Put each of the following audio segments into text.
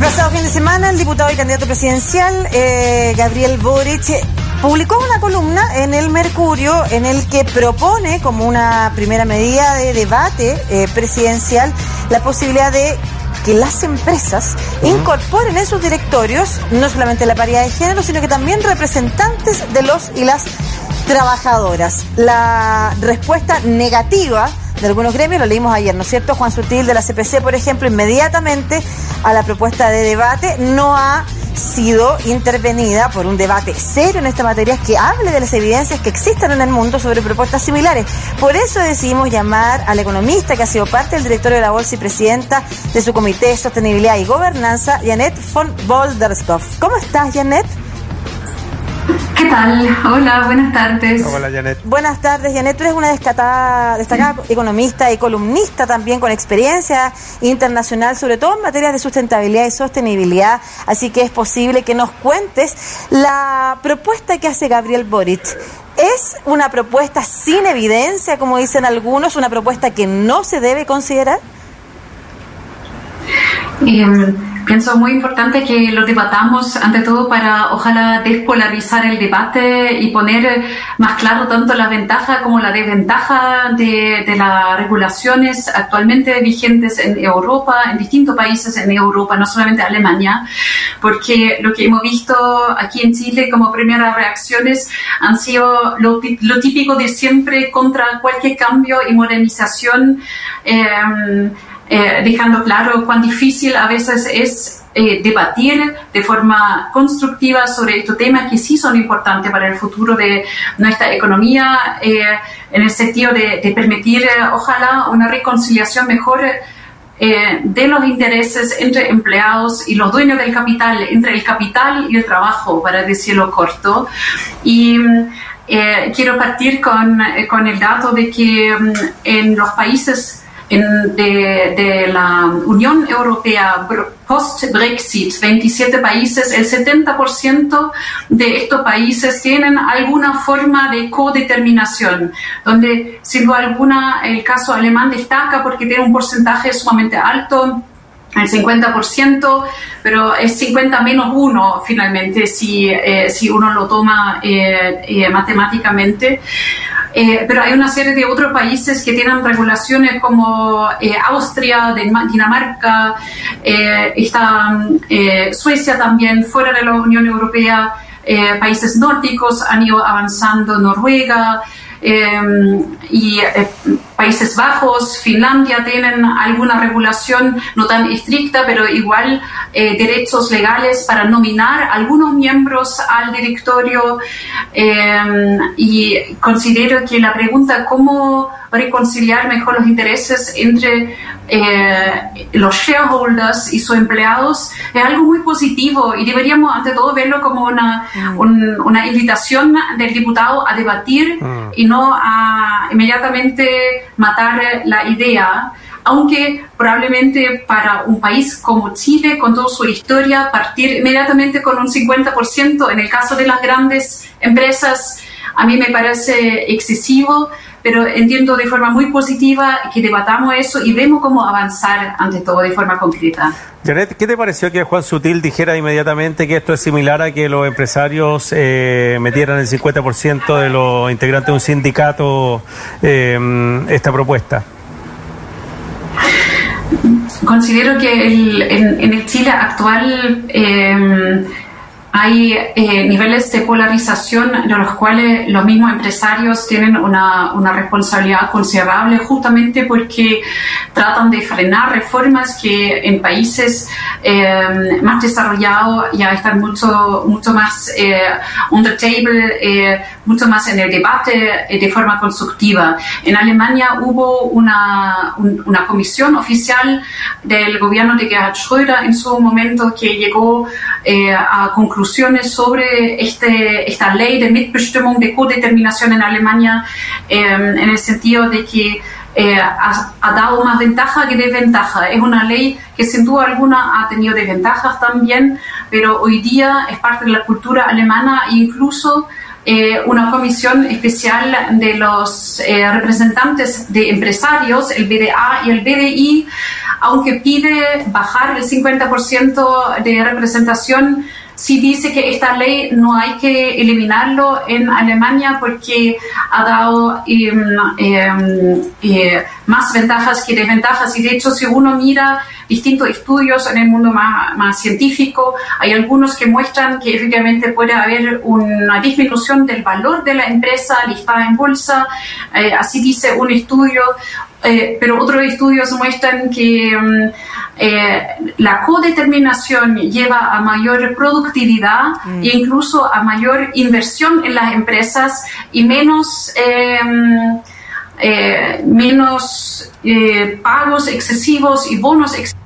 El pasado fin de semana, el diputado y candidato presidencial eh, Gabriel Boric publicó una columna en el Mercurio en el que propone como una primera medida de debate eh, presidencial la posibilidad de que las empresas incorporen en sus directorios no solamente la paridad de género, sino que también representantes de los y las trabajadoras. La respuesta negativa de algunos gremios, lo leímos ayer, ¿no es cierto? Juan Sutil de la CPC, por ejemplo, inmediatamente a la propuesta de debate no ha sido intervenida por un debate serio en esta materia que hable de las evidencias que existen en el mundo sobre propuestas similares. Por eso decidimos llamar al economista que ha sido parte del directorio de la Bolsa y presidenta de su Comité de Sostenibilidad y Gobernanza, Janet von Bolderstoff. ¿Cómo estás, Janet? Hola, buenas tardes. Hola, Janet. Buenas tardes, Janet. Tú eres una destacada, destacada economista y columnista también con experiencia internacional, sobre todo en materia de sustentabilidad y sostenibilidad. Así que es posible que nos cuentes la propuesta que hace Gabriel Boric. ¿Es una propuesta sin evidencia, como dicen algunos, una propuesta que no se debe considerar? Em, pienso muy importante que lo debatamos ante todo para ojalá despolarizar el debate y poner más claro tanto la ventaja como la desventaja de, de las regulaciones actualmente vigentes en Europa, en distintos países en Europa, no solamente Alemania, porque lo que hemos visto aquí en Chile como primeras reacciones han sido lo, lo típico de siempre contra cualquier cambio y modernización. Eh, eh, dejando claro cuán difícil a veces es eh, debatir de forma constructiva sobre estos temas que sí son importantes para el futuro de nuestra economía, eh, en el sentido de, permitir, ojalá, una reconciliación mejor. de los intereses entre empleados y los dueños del capital, entre el capital y el trabajo, para decirlo corto. Y quiero partir con, con, el dato de que mm, en los países de, la Unión Europea post-Brexit, 27 países, el 70% de estos países tienen alguna forma de codeterminación, donde sin duda alguna el caso alemán destaca porque tiene un porcentaje sumamente alto el 50%, pero es 50 menos 1 finalmente si, eh, si uno lo toma eh, eh, matemáticamente. Eh, pero hay una serie de otros países que tienen regulaciones como eh, Austria, Dinamarca, eh, está Suecia también, fuera de la Unión Europea, países nórdicos han ido avanzando, Noruega, Em, y eh, Países Bajos, Finlandia tienen alguna regulación no tan estricta, pero igual eh, derechos legales para nominar algunos miembros al directorio. Em, y considero que la pregunta cómo reconciliar mejor los intereses entre eh, los shareholders y sus empleados es algo muy positivo y deberíamos ante todo verlo como una, mm. una invitación del diputado a debatir mm. y no a inmediatamente matar la idea aunque probablemente para un país como Chile, con toda su historia, partir inmediatamente con un 50% en el caso de las grandes empresas, a mí me parece excesivo pero entiendo de forma muy positiva que debatamos eso y vemos cómo avanzar ante todo de forma concreta. Janet, ¿qué te pareció que Juan Sutil dijera inmediatamente que esto es similar a que los empresarios eh, metieran el 50% de los integrantes de un sindicato eh, esta propuesta? Considero que en, el Chile actual eh, hay eh, niveles de polarización de los cuales los mismos empresarios tienen una, una, responsabilidad considerable justamente porque tratan de frenar reformas que en países eh, más desarrollados ya están mucho, mucho más eh, on the table, eh, mucho más en el debate de forma constructiva. En Alemania hubo una, una comisión oficial del gobierno de Gerhard Schröder en su momento que llegó a concluir sobre este, esta ley de Mitbestimmung, de codeterminación en Alemania, em, en el sentido de que eh, ha, dado más ventaja que desventaja. Es una ley que sin duda alguna ha tenido desventajas también, pero hoy día es parte de la cultura alemana e incluso eh, una comisión especial de los eh, representantes de empresarios, el BDA y el BDI, aunque pide bajar el 50% de representación sí dice que esta ley no hay que eliminarlo en Alemania porque ha dado em, eh, más ventajas que desventajas. Y de hecho, si uno mira distintos estudios en el mundo más, más, científico, hay algunos que muestran que efectivamente puede haber una disminución del valor de la empresa listada en bolsa. Eh, así dice un estudio. Eh, pero otros estudios muestran que em, eh, la codeterminación lleva a mayor productividad mm. e incluso a mayor inversión en las empresas y menos, em, eh, menos eh, pagos excesivos y bonos excesivos.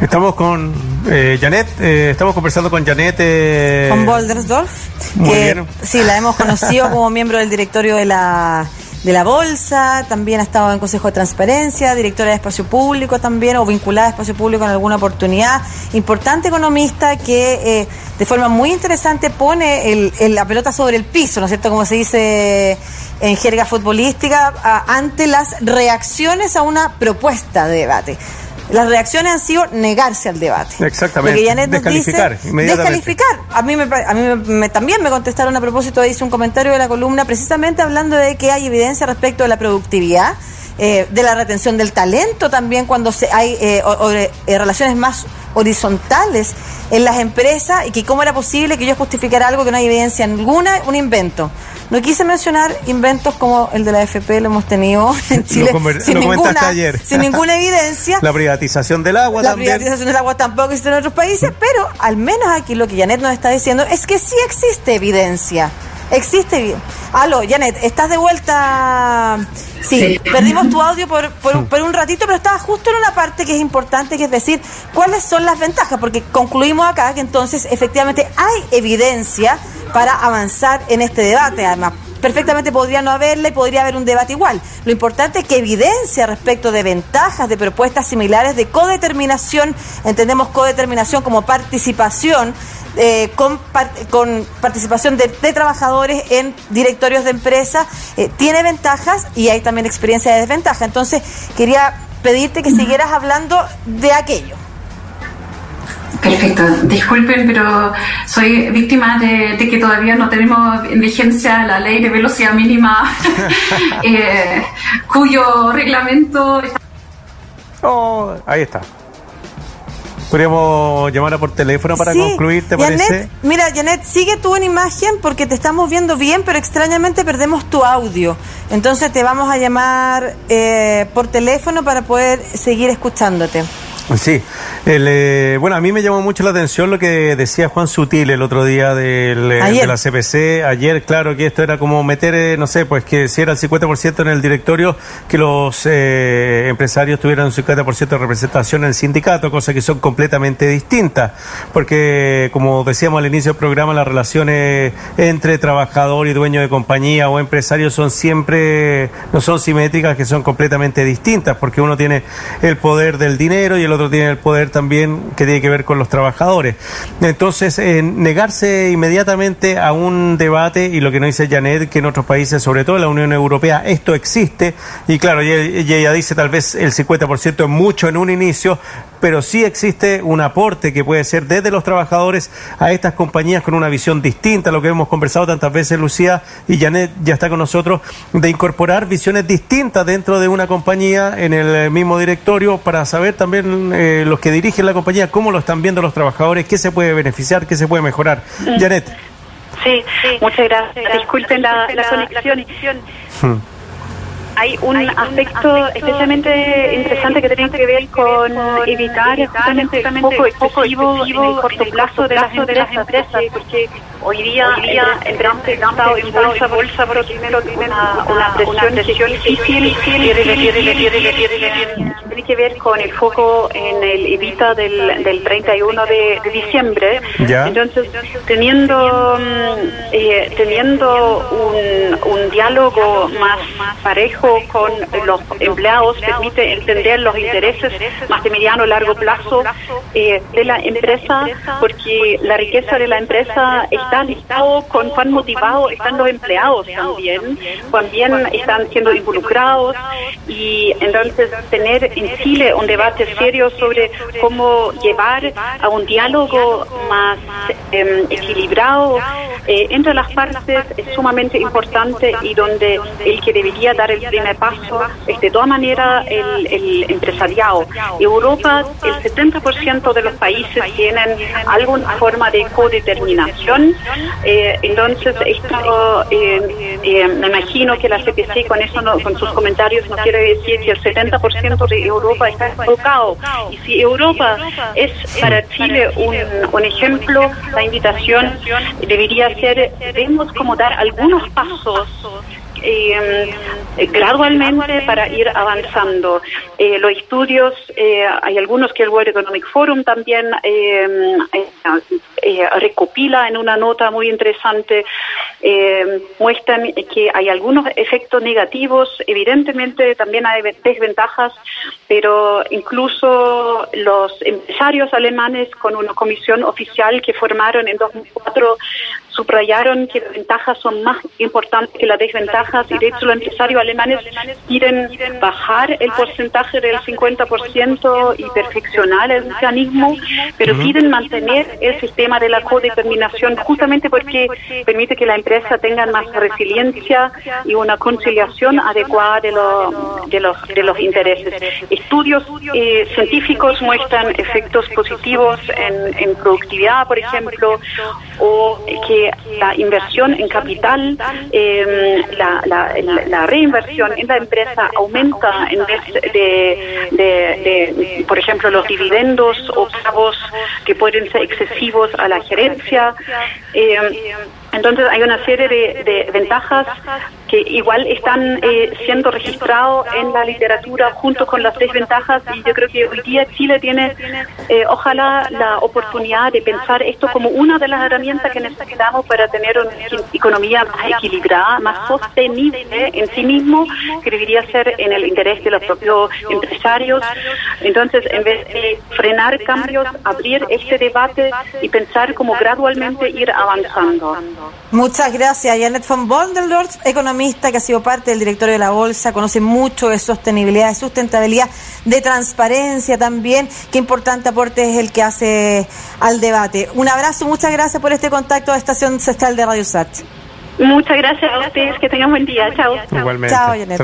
Estamos con Janet, estamos conversando con Janet. Von Boldersdorf. que, Sí, la hemos conocido como miembro del directorio de la de la Bolsa, también ha estado en Consejo de Transparencia, directora de Espacio Público también, o vinculada a Espacio Público en alguna oportunidad. Importante economista que eh, de forma muy interesante pone el, la pelota sobre el piso, ¿no es cierto? Como se dice en jerga futbolística, ante las reacciones a una propuesta de debate. Las reacciones han sido negarse al debate. Exactamente. descalificar, descalificar. A mí, me, a mí también me contestaron a propósito, hice un comentario de la columna precisamente hablando de que hay evidencia respecto de la productividad, eh, de la retención del talento también cuando se, hay eh, eh, relaciones más horizontales en las empresas y que cómo era posible que yo justificara algo que no hay evidencia ninguna, un invento. No quise mencionar inventos como el de la FP, lo hemos tenido en Chile sin, ninguna, sin ninguna evidencia. La privatización del agua la privatización del agua tampoco existe en otros países, pero al menos aquí lo que Janet nos está diciendo es que sí existe evidencia. Existe. Aló, Janet, ¿estás de vuelta? Sí, perdimos tu audio por, por, un ratito, pero estaba justo en una parte que es importante, que es decir, cuáles son las ventajas, porque concluimos acá que entonces efectivamente hay evidencia para avanzar en este debate. Además, perfectamente podría no haberla y podría haber un debate igual. Lo importante es que evidencia respecto de ventajas de propuestas similares de codeterminación, entendemos codeterminación como participación eh, con, con, participación de, trabajadores en directorios de empresas, eh, tiene ventajas y hay también experiencia de desventaja. Entonces, quería pedirte que siguieras hablando de aquello. Perfecto. Disculpen, pero soy víctima de, que todavía no tenemos en vigencia la ley de velocidad mínima, eh, cuyo reglamento. Oh, ahí está. Podríamos llamar por teléfono para concluir, ¿te parece? Mira, Janet, sigue tú en imagen porque te estamos viendo bien, pero extrañamente perdemos tu audio. Entonces te vamos a llamar eh, por teléfono para poder seguir escuchándote. Sí, eh, bueno, a mí me llamó mucho la atención lo que decía Juan Sutil el otro día eh, de la CPC. Ayer, claro, que esto era como meter, eh, no sé, pues que si era el 50% en el directorio, que los empresarios tuvieran un 50% de representación en el sindicato, cosa que son completamente distintas. Porque, como decíamos al inicio del programa, las relaciones entre trabajador y dueño de compañía o empresario son siempre, no son simétricas, que son completamente distintas, porque uno tiene el poder del dinero y el otro tiene el poder también que tiene que ver con los trabajadores. Entonces, eh, negarse inmediatamente a un debate, y lo que nos dice Janet, que en otros países, sobre todo en la Unión Europea, esto existe, y claro, ella, dice tal vez el 50% es mucho en un inicio, pero sí existe un aporte que puede ser desde los trabajadores a estas compañías con una visión distinta, lo que hemos conversado tantas veces, Lucía, y Janet ya está con nosotros, de incorporar visiones distintas dentro de una compañía en el mismo directorio para saber también eh, los que dirigen la compañía cómo lo están viendo los trabajadores, qué se puede beneficiar, qué se puede mejorar. Mm. Janet. Sí, sí, muchas gracias. Disculpen la, la, conexión. Hmm hay un aspecto especialmente interesante que tiene que ver con evitar justamente el foco excesivo en el corto plazo de las empresas, porque hoy día el gran estado en bolsa, bolsa porque tiene una presión difícil tiene que ver con el foco en el evita del, del 31 de, diciembre. Entonces, teniendo, mm, eh, teniendo un, un diálogo más parejo con los empleados permite entender los intereses más de mediano o largo plazo eh, de la empresa, porque la riqueza de la empresa está listado con cuán motivados están los empleados también, cuán bien están siendo involucrados y entonces tener en Chile un debate serio sobre cómo llevar a un diálogo más em, equilibrado eh, entre las partes es sumamente importante y donde el que debería dar el primer paso es de todas maneras el, el empresariado. Europa, el 70% de los países tienen alguna forma de codeterminación, eh, entonces esto eh, eh, me imagino que la CPC con eso con sus comentarios no quiere decir que el 70% de Europa está enfocado y si Europa es para Chile un, un ejemplo, la invitación debería ser, debemos como dar algunos pasos eh, gradualmente para ir avanzando. Eh, los estudios, eh, hay algunos que el World Economic Forum también eh, eh, recopila en una nota muy interesante, muestran que hay algunos efectos negativos, evidentemente también hay desventajas, pero incluso los empresarios alemanes con una comisión oficial que formaron en 2004 subrayaron que las ventajas son más importantes que las desventajas y de hecho los empresarios alemanes quieren bajar el porcentaje del 50% y perfeccionar el mecanismo, pero quieren mantener el sistema de la codeterminación justamente porque permite que la empresa tenga más resiliencia y una conciliación adecuada de, de, los, de los intereses. Estudios eh, científicos muestran efectos positivos en, en productividad, por ejemplo, o que la inversión en capital, em, la, reinversión en la empresa aumenta en vez de, por ejemplo, los dividendos o pagos que pueden ser excesivos a la gerencia. Em, entonces hay una serie de, ventajas que igual están eh, siendo registrados en la literatura junto con las desventajas y yo creo que hoy día Chile tiene eh, ojalá la oportunidad de pensar esto como una de las herramientas que necesitamos para tener una economía más equilibrada, más sostenible en sí mismo, que debería ser en el interés de los propios empresarios. Entonces, en vez de frenar cambios, abrir este debate y pensar cómo gradualmente ir avanzando. Muchas gracias, Janet von Bondeldorf, economista que ha sido parte del directorio de la Bolsa, conoce mucho de sostenibilidad, de sustentabilidad, de transparencia también. Qué importante aporte es el que hace al debate. Un abrazo, muchas gracias por este contacto a Estación Central de Radio Sat. Muchas gracias a ustedes, que tengan buen día. Chao. Igualmente. Chao, Janet.